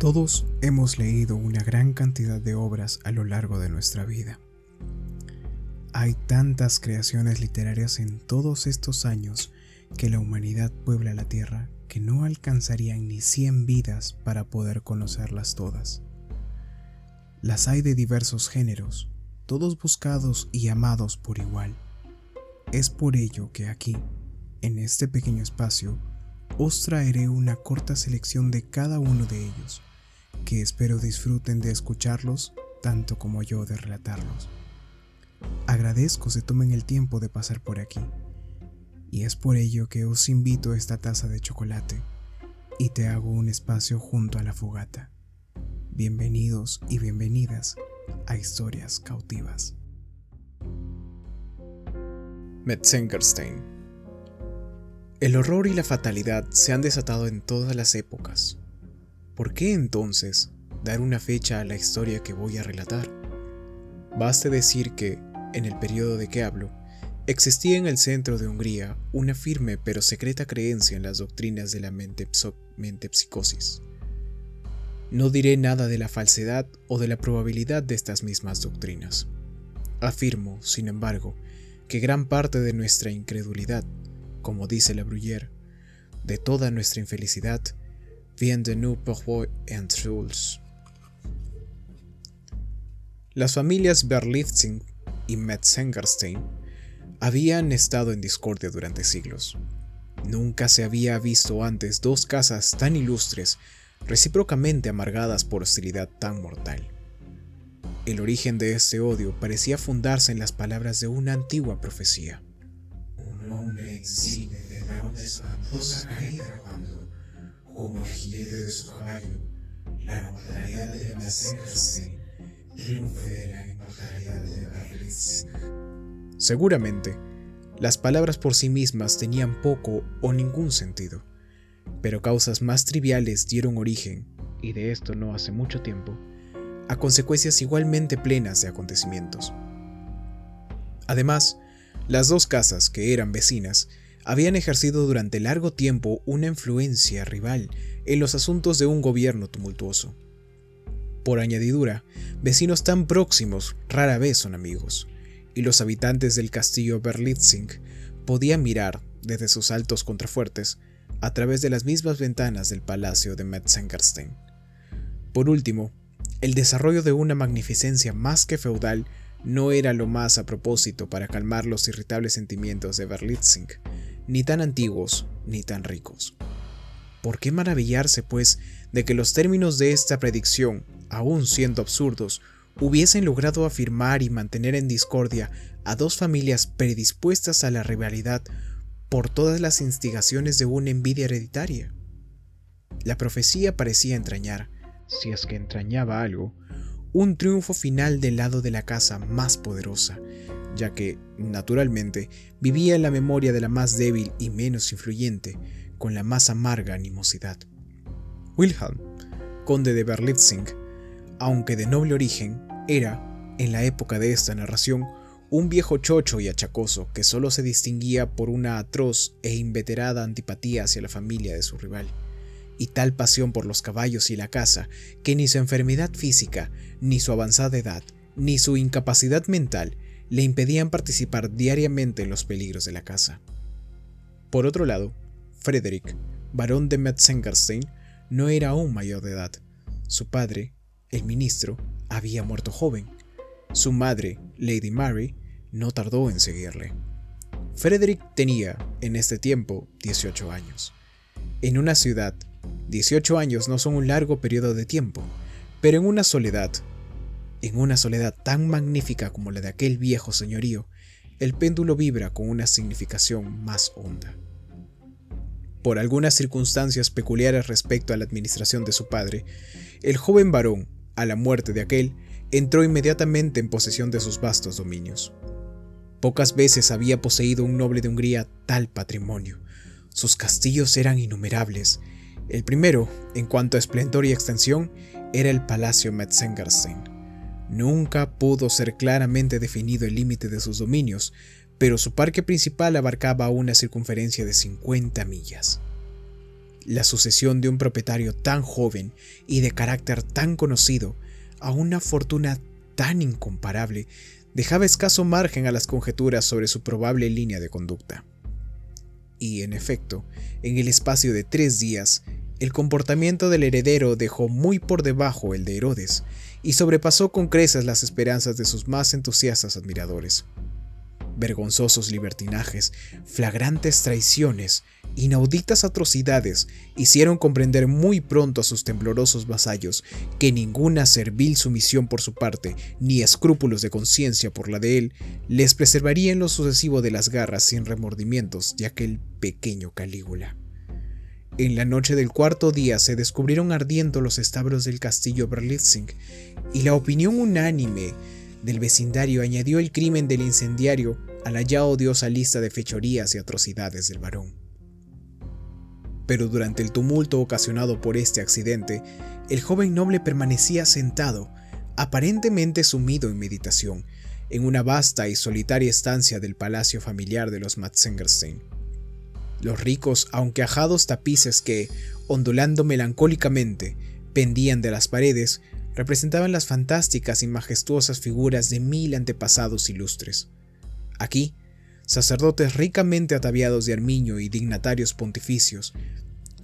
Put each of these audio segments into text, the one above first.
Todos hemos leído una gran cantidad de obras a lo largo de nuestra vida. Hay tantas creaciones literarias en todos estos años que la humanidad puebla la Tierra que no alcanzarían ni 100 vidas para poder conocerlas todas. Las hay de diversos géneros, todos buscados y amados por igual. Es por ello que aquí, en este pequeño espacio, os traeré una corta selección de cada uno de ellos que espero disfruten de escucharlos tanto como yo de relatarlos. Agradezco se tomen el tiempo de pasar por aquí, y es por ello que os invito a esta taza de chocolate y te hago un espacio junto a la fogata. Bienvenidos y bienvenidas a Historias Cautivas. Metzengerstein El horror y la fatalidad se han desatado en todas las épocas, ¿Por qué entonces dar una fecha a la historia que voy a relatar? Baste decir que, en el periodo de que hablo, existía en el centro de Hungría una firme pero secreta creencia en las doctrinas de la mente, psicosis. No diré nada de la falsedad o de la probabilidad de estas mismas doctrinas. Afirmo, sin embargo, que gran parte de nuestra incredulidad, como dice la Bruyère, de toda nuestra infelicidad, de nous en Truls. Las familias Berlitzing y Metzengerstein habían estado en discordia durante siglos. Nunca se había visto antes dos casas tan ilustres, recíprocamente amargadas por hostilidad tan mortal. El origen de este odio parecía fundarse en las palabras de una antigua profecía. Un hombre como el de su caballo, la mortalidad de triunfe de la inmortalidad de Seguramente, las palabras por sí mismas tenían poco o ningún sentido, pero causas más triviales dieron origen, y de esto no hace mucho tiempo, a consecuencias igualmente plenas de acontecimientos. Además, las dos casas, que eran vecinas, habían ejercido durante largo tiempo una influencia rival en los asuntos de un gobierno tumultuoso. Por añadidura, vecinos tan próximos rara vez son amigos, y los habitantes del castillo Berlitzing podían mirar, desde sus altos contrafuertes, a través de las mismas ventanas del palacio de Metzengerstein. Por último, el desarrollo de una magnificencia más que feudal no era lo más a propósito para calmar los irritables sentimientos de Berlitzing, ni tan antiguos ni tan ricos. ¿Por qué maravillarse, pues, de que los términos de esta predicción, aun siendo absurdos, hubiesen logrado afirmar y mantener en discordia a dos familias predispuestas a la rivalidad por todas las instigaciones de una envidia hereditaria? La profecía parecía entrañar, si es que entrañaba algo, un triunfo final del lado de la casa más poderosa, ya que, naturalmente, vivía en la memoria de la más débil y menos influyente, con la más amarga animosidad. Wilhelm, conde de Berlitzing, aunque de noble origen, era, en la época de esta narración, un viejo chocho y achacoso que solo se distinguía por una atroz e inveterada antipatía hacia la familia de su rival, y tal pasión por los caballos y la caza que ni su enfermedad física, ni su avanzada edad, ni su incapacidad mental le impedían participar diariamente en los peligros de la casa. Por otro lado, Frederick, barón de Metzengerstein, no era aún mayor de edad. Su padre, el ministro, había muerto joven. Su madre, Lady Mary, no tardó en seguirle. Frederick tenía, en este tiempo, 18 años. En una ciudad, 18 años no son un largo periodo de tiempo, pero en una soledad en una soledad tan magnífica como la de aquel viejo señorío, el péndulo vibra con una significación más honda. Por algunas circunstancias peculiares respecto a la administración de su padre, el joven varón, a la muerte de aquel, entró inmediatamente en posesión de sus vastos dominios. Pocas veces había poseído un noble de Hungría tal patrimonio. Sus castillos eran innumerables. El primero, en cuanto a esplendor y extensión, era el Palacio Metzengerstein, Nunca pudo ser claramente definido el límite de sus dominios, pero su parque principal abarcaba una circunferencia de 50 millas. La sucesión de un propietario tan joven y de carácter tan conocido a una fortuna tan incomparable dejaba escaso margen a las conjeturas sobre su probable línea de conducta. Y, en efecto, en el espacio de tres días, el comportamiento del heredero dejó muy por debajo el de Herodes y sobrepasó con creces las esperanzas de sus más entusiastas admiradores. Vergonzosos libertinajes, flagrantes traiciones, inauditas atrocidades hicieron comprender muy pronto a sus temblorosos vasallos que ninguna servil sumisión por su parte, ni escrúpulos de conciencia por la de él, les preservaría en lo sucesivo de las garras sin remordimientos de aquel pequeño Calígula. En la noche del cuarto día se descubrieron ardiendo los establos del castillo Berlitzing, y la opinión unánime del vecindario añadió el crimen del incendiario a la ya odiosa lista de fechorías y atrocidades del varón. Pero durante el tumulto ocasionado por este accidente, el joven noble permanecía sentado, aparentemente sumido en meditación, en una vasta y solitaria estancia del palacio familiar de los Matzengerstein. Los ricos, aunque ajados tapices que, ondulando melancólicamente, pendían de las paredes, representaban las fantásticas y majestuosas figuras de mil antepasados ilustres. Aquí, sacerdotes ricamente ataviados de armiño y dignatarios pontificios,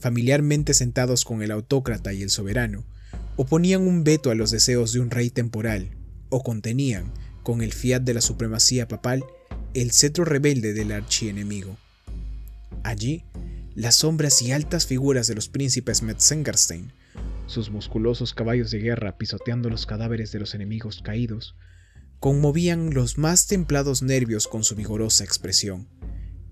familiarmente sentados con el autócrata y el soberano, oponían un veto a los deseos de un rey temporal, o contenían, con el fiat de la supremacía papal, el cetro rebelde del archienemigo. Allí, las sombras y altas figuras de los príncipes Metzengerstein, sus musculosos caballos de guerra pisoteando los cadáveres de los enemigos caídos, conmovían los más templados nervios con su vigorosa expresión.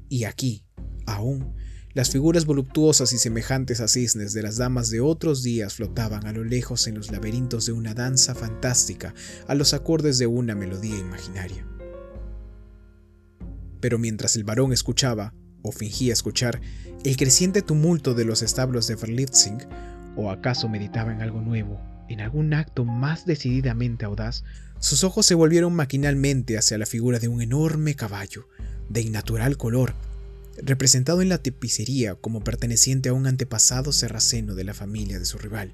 Y aquí, aún, las figuras voluptuosas y semejantes a cisnes de las damas de otros días flotaban a lo lejos en los laberintos de una danza fantástica a los acordes de una melodía imaginaria. Pero mientras el varón escuchaba, o fingía escuchar, el creciente tumulto de los establos de Verlitzing, o acaso meditaba en algo nuevo, en algún acto más decididamente audaz, sus ojos se volvieron maquinalmente hacia la figura de un enorme caballo, de innatural color, representado en la tapicería como perteneciente a un antepasado serraceno de la familia de su rival.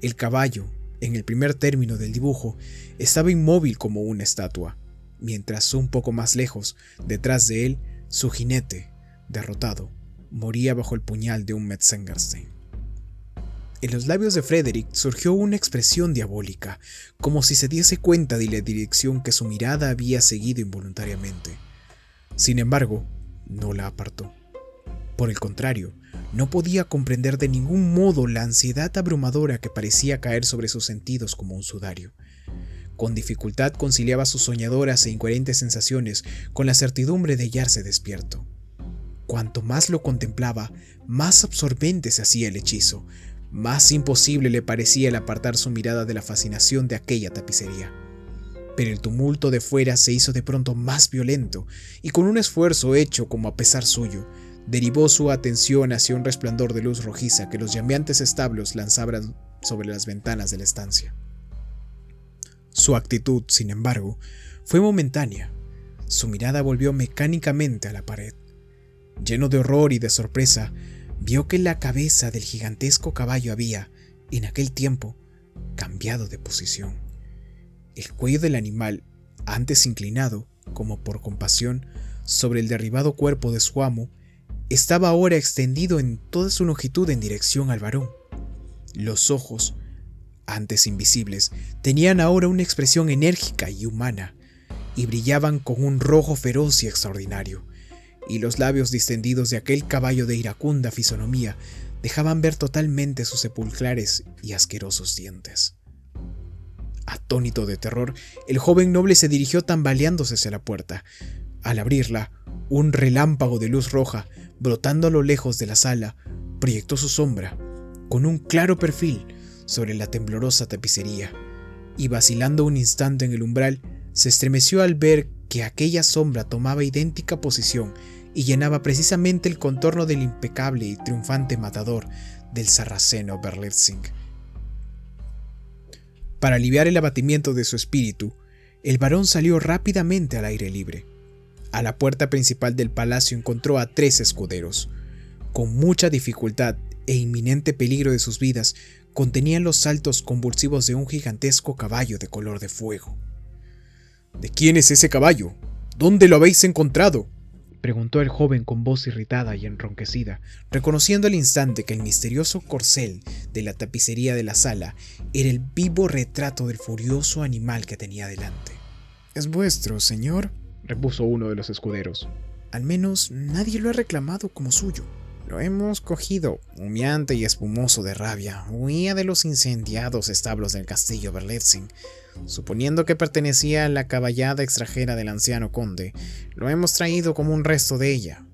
El caballo, en el primer término del dibujo, estaba inmóvil como una estatua, mientras un poco más lejos, detrás de él, su jinete, derrotado, moría bajo el puñal de un Metzengerstein. En los labios de Frederick surgió una expresión diabólica, como si se diese cuenta de la dirección que su mirada había seguido involuntariamente. Sin embargo, no la apartó. Por el contrario, no podía comprender de ningún modo la ansiedad abrumadora que parecía caer sobre sus sentidos como un sudario. Con dificultad conciliaba sus soñadoras e incoherentes sensaciones con la certidumbre de hallarse despierto. Cuanto más lo contemplaba, más absorbente se hacía el hechizo, más imposible le parecía el apartar su mirada de la fascinación de aquella tapicería. Pero el tumulto de fuera se hizo de pronto más violento, y con un esfuerzo hecho como a pesar suyo, derivó su atención hacia un resplandor de luz rojiza que los llameantes establos lanzaban sobre las ventanas de la estancia. Su actitud, sin embargo, fue momentánea. Su mirada volvió mecánicamente a la pared. Lleno de horror y de sorpresa, vio que la cabeza del gigantesco caballo había, en aquel tiempo, cambiado de posición. El cuello del animal, antes inclinado, como por compasión, sobre el derribado cuerpo de su amo, estaba ahora extendido en toda su longitud en dirección al varón. Los ojos, antes invisibles, tenían ahora una expresión enérgica y humana, y brillaban con un rojo feroz y extraordinario, y los labios distendidos de aquel caballo de iracunda fisonomía dejaban ver totalmente sus sepulcrales y asquerosos dientes. Atónito de terror, el joven noble se dirigió tambaleándose hacia la puerta. Al abrirla, un relámpago de luz roja, brotando a lo lejos de la sala, proyectó su sombra, con un claro perfil, sobre la temblorosa tapicería, y vacilando un instante en el umbral, se estremeció al ver que aquella sombra tomaba idéntica posición y llenaba precisamente el contorno del impecable y triunfante matador del sarraceno Berlitzing. Para aliviar el abatimiento de su espíritu, el varón salió rápidamente al aire libre. A la puerta principal del palacio encontró a tres escuderos. con mucha dificultad e inminente peligro de sus vidas, contenían los saltos convulsivos de un gigantesco caballo de color de fuego. ¿De quién es ese caballo? ¿Dónde lo habéis encontrado? preguntó el joven con voz irritada y enronquecida, reconociendo al instante que el misterioso corcel de la tapicería de la sala era el vivo retrato del furioso animal que tenía delante. Es vuestro, señor, repuso uno de los escuderos. Al menos nadie lo ha reclamado como suyo. Lo hemos cogido, humeante y espumoso de rabia. Huía de los incendiados establos del castillo Berlitzing. Suponiendo que pertenecía a la caballada extranjera del anciano conde, lo hemos traído como un resto de ella.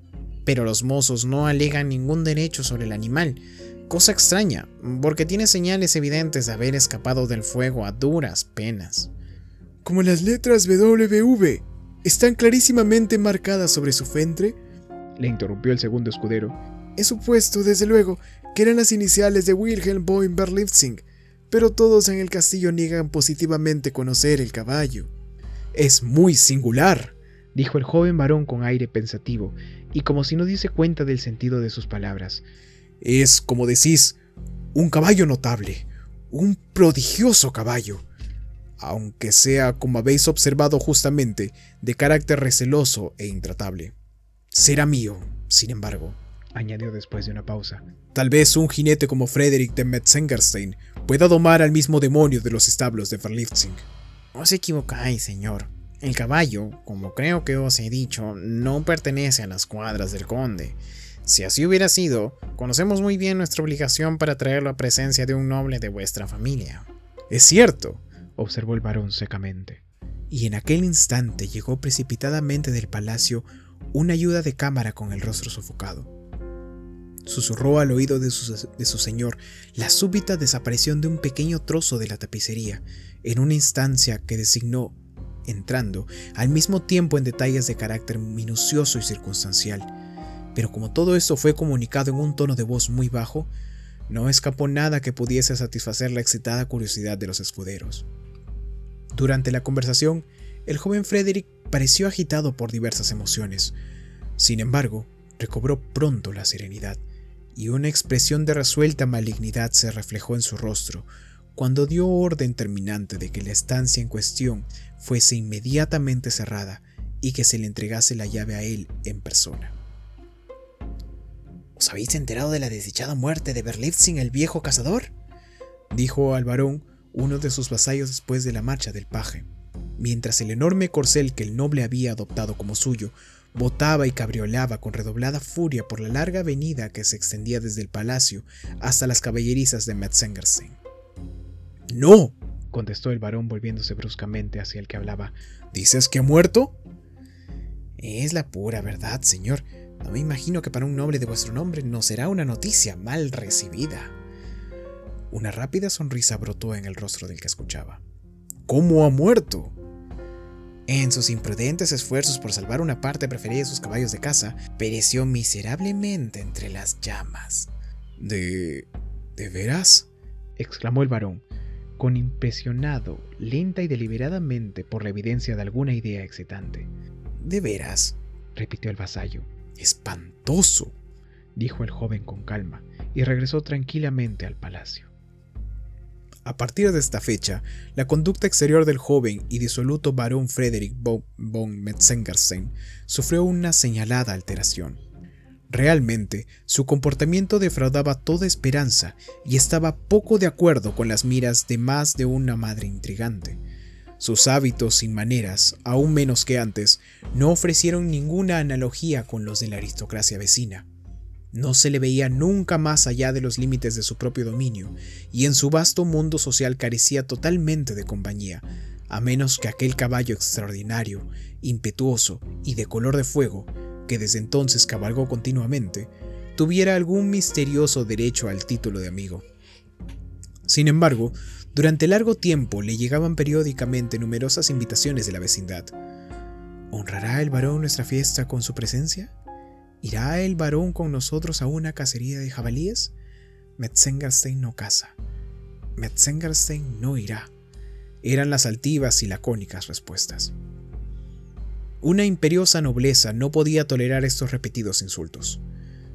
Pero los mozos no alegan ningún derecho sobre el animal, cosa extraña, porque tiene señales evidentes de haber escapado del fuego a duras penas. Como las letras WV están clarísimamente marcadas sobre su frente, le interrumpió el segundo escudero, He supuesto, desde luego, que eran las iniciales de Wilhelm von Berlitzing, pero todos en el castillo niegan positivamente conocer el caballo. Es muy singular, dijo el joven varón con aire pensativo, y como si no diese cuenta del sentido de sus palabras. Es, como decís, un caballo notable, un prodigioso caballo, aunque sea, como habéis observado justamente, de carácter receloso e intratable. Será mío, sin embargo añadió después de una pausa. Tal vez un jinete como Frederick de Metzengerstein pueda domar al mismo demonio de los establos de Verliftsing. Os equivocáis, señor. El caballo, como creo que os he dicho, no pertenece a las cuadras del conde. Si así hubiera sido, conocemos muy bien nuestra obligación para traerlo a presencia de un noble de vuestra familia. Es cierto, observó el varón secamente. Y en aquel instante llegó precipitadamente del palacio una ayuda de cámara con el rostro sofocado susurró al oído de su, señor la súbita desaparición de un pequeño trozo de la tapicería, en una instancia que designó, entrando al mismo tiempo en detalles de carácter minucioso y circunstancial. Pero como todo esto fue comunicado en un tono de voz muy bajo, no escapó nada que pudiese satisfacer la excitada curiosidad de los escuderos. Durante la conversación, el joven Frederick pareció agitado por diversas emociones. Sin embargo, recobró pronto la serenidad y una expresión de resuelta malignidad se reflejó en su rostro cuando dio orden terminante de que la estancia en cuestión fuese inmediatamente cerrada y que se le entregase la llave a él en persona. ¿Os habéis enterado de la desdichada muerte de Berlitzing el viejo cazador? dijo al varón uno de sus vasallos después de la marcha del paje, mientras el enorme corcel que el noble había adoptado como suyo botaba y cabriolaba con redoblada furia por la larga avenida que se extendía desde el palacio hasta las caballerizas de Metzengerstein. No, contestó el varón volviéndose bruscamente hacia el que hablaba. ¿Dices que ha muerto? Es la pura verdad, señor. No me imagino que para un noble de vuestro nombre no será una noticia mal recibida. Una rápida sonrisa brotó en el rostro del que escuchaba. ¿Cómo ha muerto? En sus imprudentes esfuerzos por salvar una parte preferida de sus caballos de caza, pereció miserablemente entre las llamas. ¿De... de veras? exclamó el varón, con impresionado, lenta y deliberadamente por la evidencia de alguna idea excitante. ¿De veras? repitió el vasallo. Espantoso, dijo el joven con calma, y regresó tranquilamente al palacio. A partir de esta fecha, la conducta exterior del joven y disoluto barón Frederick von Metzengerstein sufrió una señalada alteración. Realmente, su comportamiento defraudaba toda esperanza y estaba poco de acuerdo con las miras de más de una madre intrigante. Sus hábitos y maneras, aún menos que antes, no ofrecieron ninguna analogía con los de la aristocracia vecina. No se le veía nunca más allá de los límites de su propio dominio, y en su vasto mundo social carecía totalmente de compañía, a menos que aquel caballo extraordinario, impetuoso y de color de fuego, que desde entonces cabalgó continuamente, tuviera algún misterioso derecho al título de amigo. Sin embargo, durante largo tiempo le llegaban periódicamente numerosas invitaciones de la vecindad. ¿Honrará el varón nuestra fiesta con su presencia? ¿Irá el varón con nosotros a una cacería de jabalíes? Metzengerstein no caza. Metzengerstein no irá. Eran las altivas y lacónicas respuestas. Una imperiosa nobleza no podía tolerar estos repetidos insultos.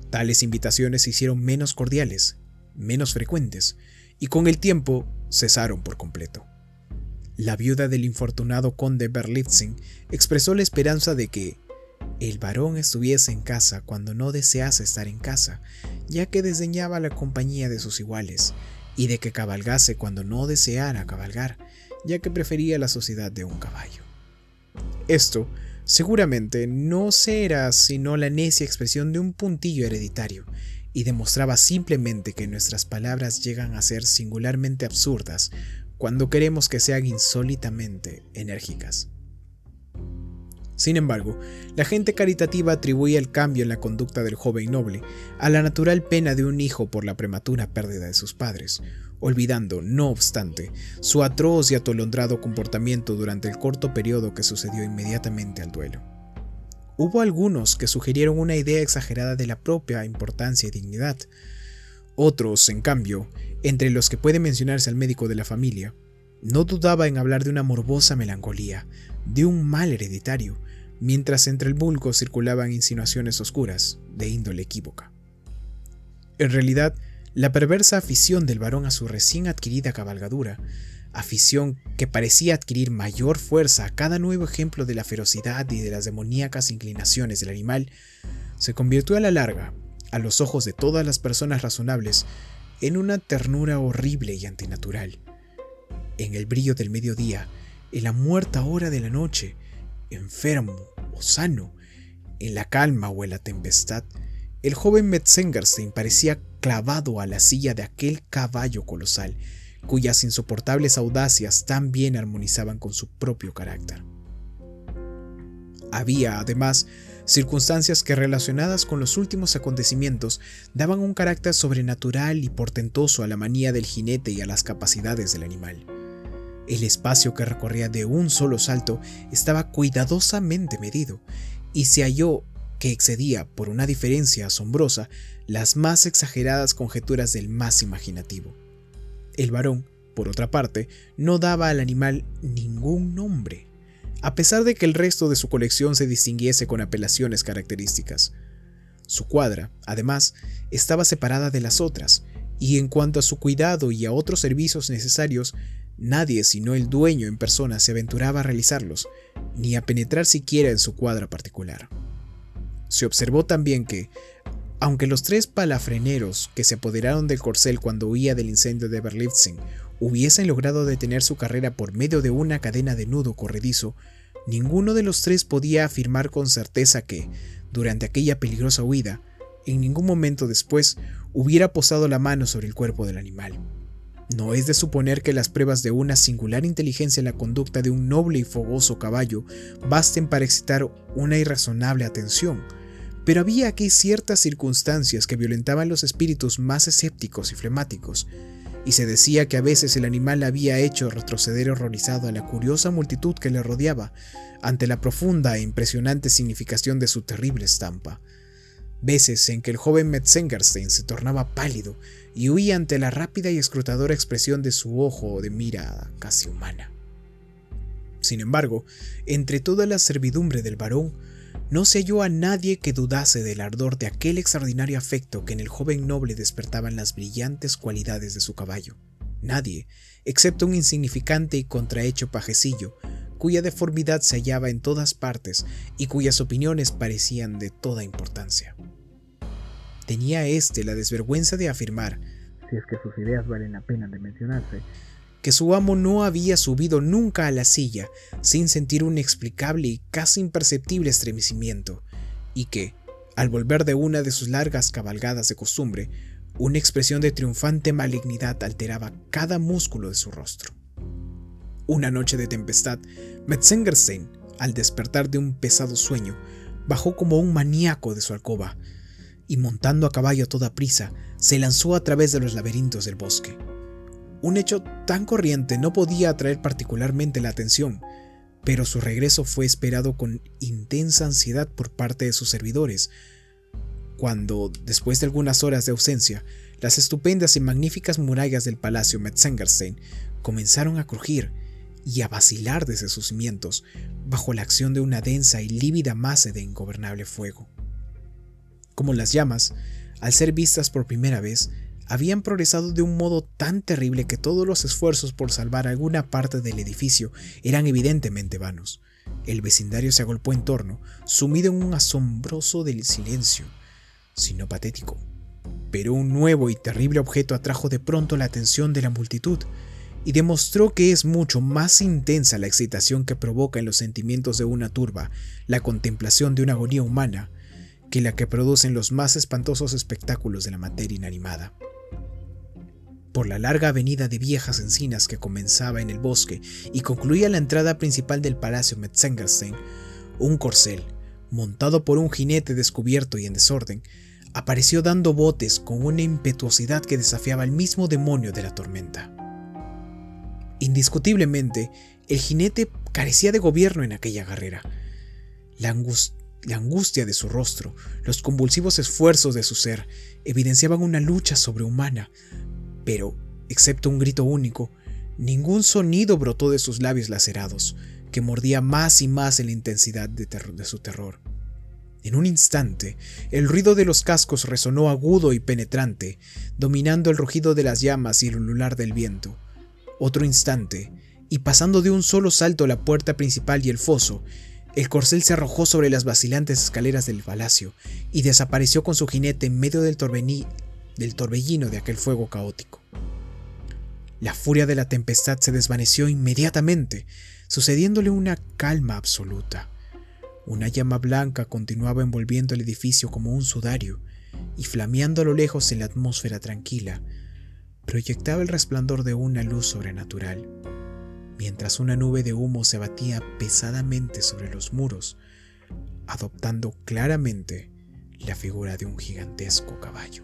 Tales invitaciones se hicieron menos cordiales, menos frecuentes, y con el tiempo cesaron por completo. La viuda del infortunado conde Berlitzing expresó la esperanza de que el varón estuviese en casa cuando no desease estar en casa, ya que desdeñaba la compañía de sus iguales, y de que cabalgase cuando no deseara cabalgar, ya que prefería la sociedad de un caballo. Esto seguramente no era sino la necia expresión de un puntillo hereditario, y demostraba simplemente que nuestras palabras llegan a ser singularmente absurdas cuando queremos que sean insólitamente enérgicas. Sin embargo, la gente caritativa atribuía el cambio en la conducta del joven noble a la natural pena de un hijo por la prematura pérdida de sus padres, olvidando, no obstante, su atroz y atolondrado comportamiento durante el corto periodo que sucedió inmediatamente al duelo. Hubo algunos que sugirieron una idea exagerada de la propia importancia y dignidad. Otros, en cambio, entre los que puede mencionarse al médico de la familia, no dudaba en hablar de una morbosa melancolía, de un mal hereditario, mientras entre el vulgo circulaban insinuaciones oscuras de índole equívoca. En realidad, la perversa afición del varón a su recién adquirida cabalgadura, afición que parecía adquirir mayor fuerza a cada nuevo ejemplo de la ferocidad y de las demoníacas inclinaciones del animal, se convirtió a la larga, a los ojos de todas las personas razonables, en una ternura horrible y antinatural. En el brillo del mediodía, en la muerta hora de la noche, enfermo o sano, en la calma o en la tempestad, el joven Metzengerstein parecía clavado a la silla de aquel caballo colosal, cuyas insoportables audacias tan bien armonizaban con su propio carácter. Había, además, circunstancias que relacionadas con los últimos acontecimientos daban un carácter sobrenatural y portentoso a la manía del jinete y a las capacidades del animal. El espacio que recorría de un solo salto estaba cuidadosamente medido, y se halló que excedía, por una diferencia asombrosa, las más exageradas conjeturas del más imaginativo. El varón, por otra parte, no daba al animal ningún nombre a pesar de que el resto de su colección se distinguiese con apelaciones características. Su cuadra, además, estaba separada de las otras, y en cuanto a su cuidado y a otros servicios necesarios, nadie sino el dueño en persona se aventuraba a realizarlos, ni a penetrar siquiera en su cuadra particular. Se observó también que, aunque los tres palafreneros que se apoderaron del corcel cuando huía del incendio de Berlitzing hubiesen logrado detener su carrera por medio de una cadena de nudo corredizo, ninguno de los tres podía afirmar con certeza que, durante aquella peligrosa huida, en ningún momento después hubiera posado la mano sobre el cuerpo del animal. No es de suponer que las pruebas de una singular inteligencia en la conducta de un noble y fogoso caballo basten para excitar una irrazonable atención, pero había aquí ciertas circunstancias que violentaban los espíritus más escépticos y flemáticos, y se decía que a veces el animal había hecho retroceder horrorizado a la curiosa multitud que le rodeaba ante la profunda e impresionante significación de su terrible estampa. Veces en que el joven Metzengerstein se tornaba pálido y huía ante la rápida y escrutadora expresión de su ojo de mirada casi humana. Sin embargo, entre toda la servidumbre del varón, no se halló a nadie que dudase del ardor de aquel extraordinario afecto que en el joven noble despertaban las brillantes cualidades de su caballo. Nadie, excepto un insignificante y contrahecho pajecillo, cuya deformidad se hallaba en todas partes y cuyas opiniones parecían de toda importancia. Tenía éste la desvergüenza de afirmar, si es que sus ideas valen la pena de mencionarse, que su amo no había subido nunca a la silla sin sentir un inexplicable y casi imperceptible estremecimiento, y que, al volver de una de sus largas cabalgadas de costumbre, una expresión de triunfante malignidad alteraba cada músculo de su rostro. Una noche de tempestad, Metzengerstein, al despertar de un pesado sueño, bajó como un maníaco de su alcoba, y montando a caballo a toda prisa, se lanzó a través de los laberintos del bosque. Un hecho tan corriente no podía atraer particularmente la atención, pero su regreso fue esperado con intensa ansiedad por parte de sus servidores, cuando, después de algunas horas de ausencia, las estupendas y magníficas murallas del palacio Metzengerstein comenzaron a crujir y a vacilar desde sus cimientos bajo la acción de una densa y lívida masa de ingobernable fuego. Como las llamas, al ser vistas por primera vez, habían progresado de un modo tan terrible que todos los esfuerzos por salvar alguna parte del edificio eran evidentemente vanos. El vecindario se agolpó en torno, sumido en un asombroso del silencio, sino patético. Pero un nuevo y terrible objeto atrajo de pronto la atención de la multitud y demostró que es mucho más intensa la excitación que provoca en los sentimientos de una turba la contemplación de una agonía humana que la que producen los más espantosos espectáculos de la materia inanimada. Por la larga avenida de viejas encinas que comenzaba en el bosque y concluía la entrada principal del palacio Metzengerstein, un corcel, montado por un jinete descubierto y en desorden, apareció dando botes con una impetuosidad que desafiaba al mismo demonio de la tormenta. Indiscutiblemente, el jinete carecía de gobierno en aquella carrera. La, angustia de su rostro, los convulsivos esfuerzos de su ser, evidenciaban una lucha sobrehumana, pero, excepto un grito único, ningún sonido brotó de sus labios lacerados, que mordía más y más en la intensidad de, de su terror. En un instante, el ruido de los cascos resonó agudo y penetrante, dominando el rugido de las llamas y el ulular del viento. Otro instante, y pasando de un solo salto la puerta principal y el foso, el corcel se arrojó sobre las vacilantes escaleras del palacio y desapareció con su jinete en medio del, del torbellino de aquel fuego caótico. La furia de la tempestad se desvaneció inmediatamente, sucediéndole una calma absoluta. Una llama blanca continuaba envolviendo el edificio como un sudario, y flameando a lo lejos en la atmósfera tranquila, proyectaba el resplandor de una luz sobrenatural, mientras una nube de humo se batía pesadamente sobre los muros, adoptando claramente la figura de un gigantesco caballo.